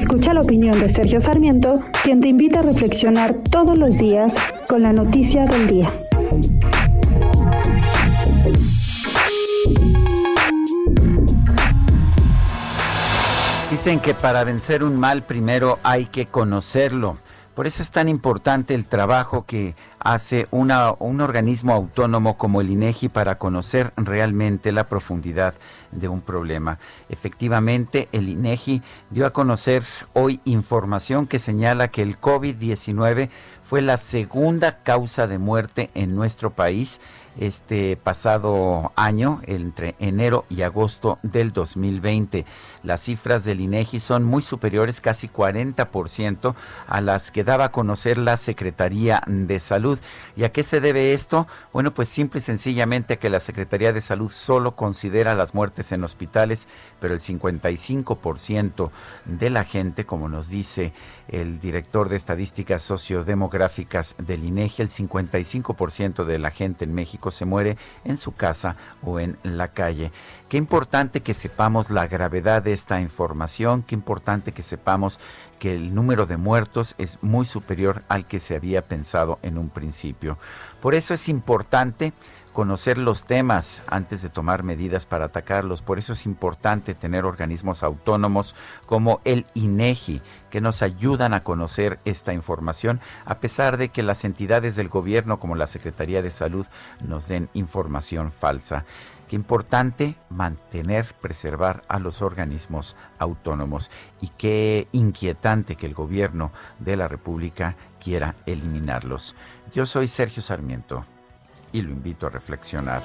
Escucha la opinión de Sergio Sarmiento, quien te invita a reflexionar todos los días con la noticia del día. Dicen que para vencer un mal primero hay que conocerlo. Por eso es tan importante el trabajo que hace un organismo autónomo como el INEGI para conocer realmente la profundidad de un problema. Efectivamente, el INEGI dio a conocer hoy información que señala que el COVID-19 fue la segunda causa de muerte en nuestro país este pasado año, entre enero y agosto del 2020. Las cifras del INEGI son muy superiores, casi 40%, a las que daba a conocer la Secretaría de Salud. ¿Y a qué se debe esto? Bueno, pues simple y sencillamente que la Secretaría de Salud solo considera las muertes en hospitales, pero el 55% de la gente, como nos dice el director de estadísticas sociodemográficas del INEGI, el 55% de la gente en México se muere en su casa o en la calle. Qué importante que sepamos la gravedad de esta información, qué importante que sepamos que el número de muertos es muy superior al que se había pensado en un principio. Por eso es importante conocer los temas antes de tomar medidas para atacarlos. Por eso es importante tener organismos autónomos como el INEGI que nos ayudan a conocer esta información a pesar de que las entidades del gobierno como la Secretaría de Salud nos den información falsa. Qué importante mantener, preservar a los organismos autónomos y qué inquietante que el gobierno de la República quiera eliminarlos. Yo soy Sergio Sarmiento y lo invito a reflexionar.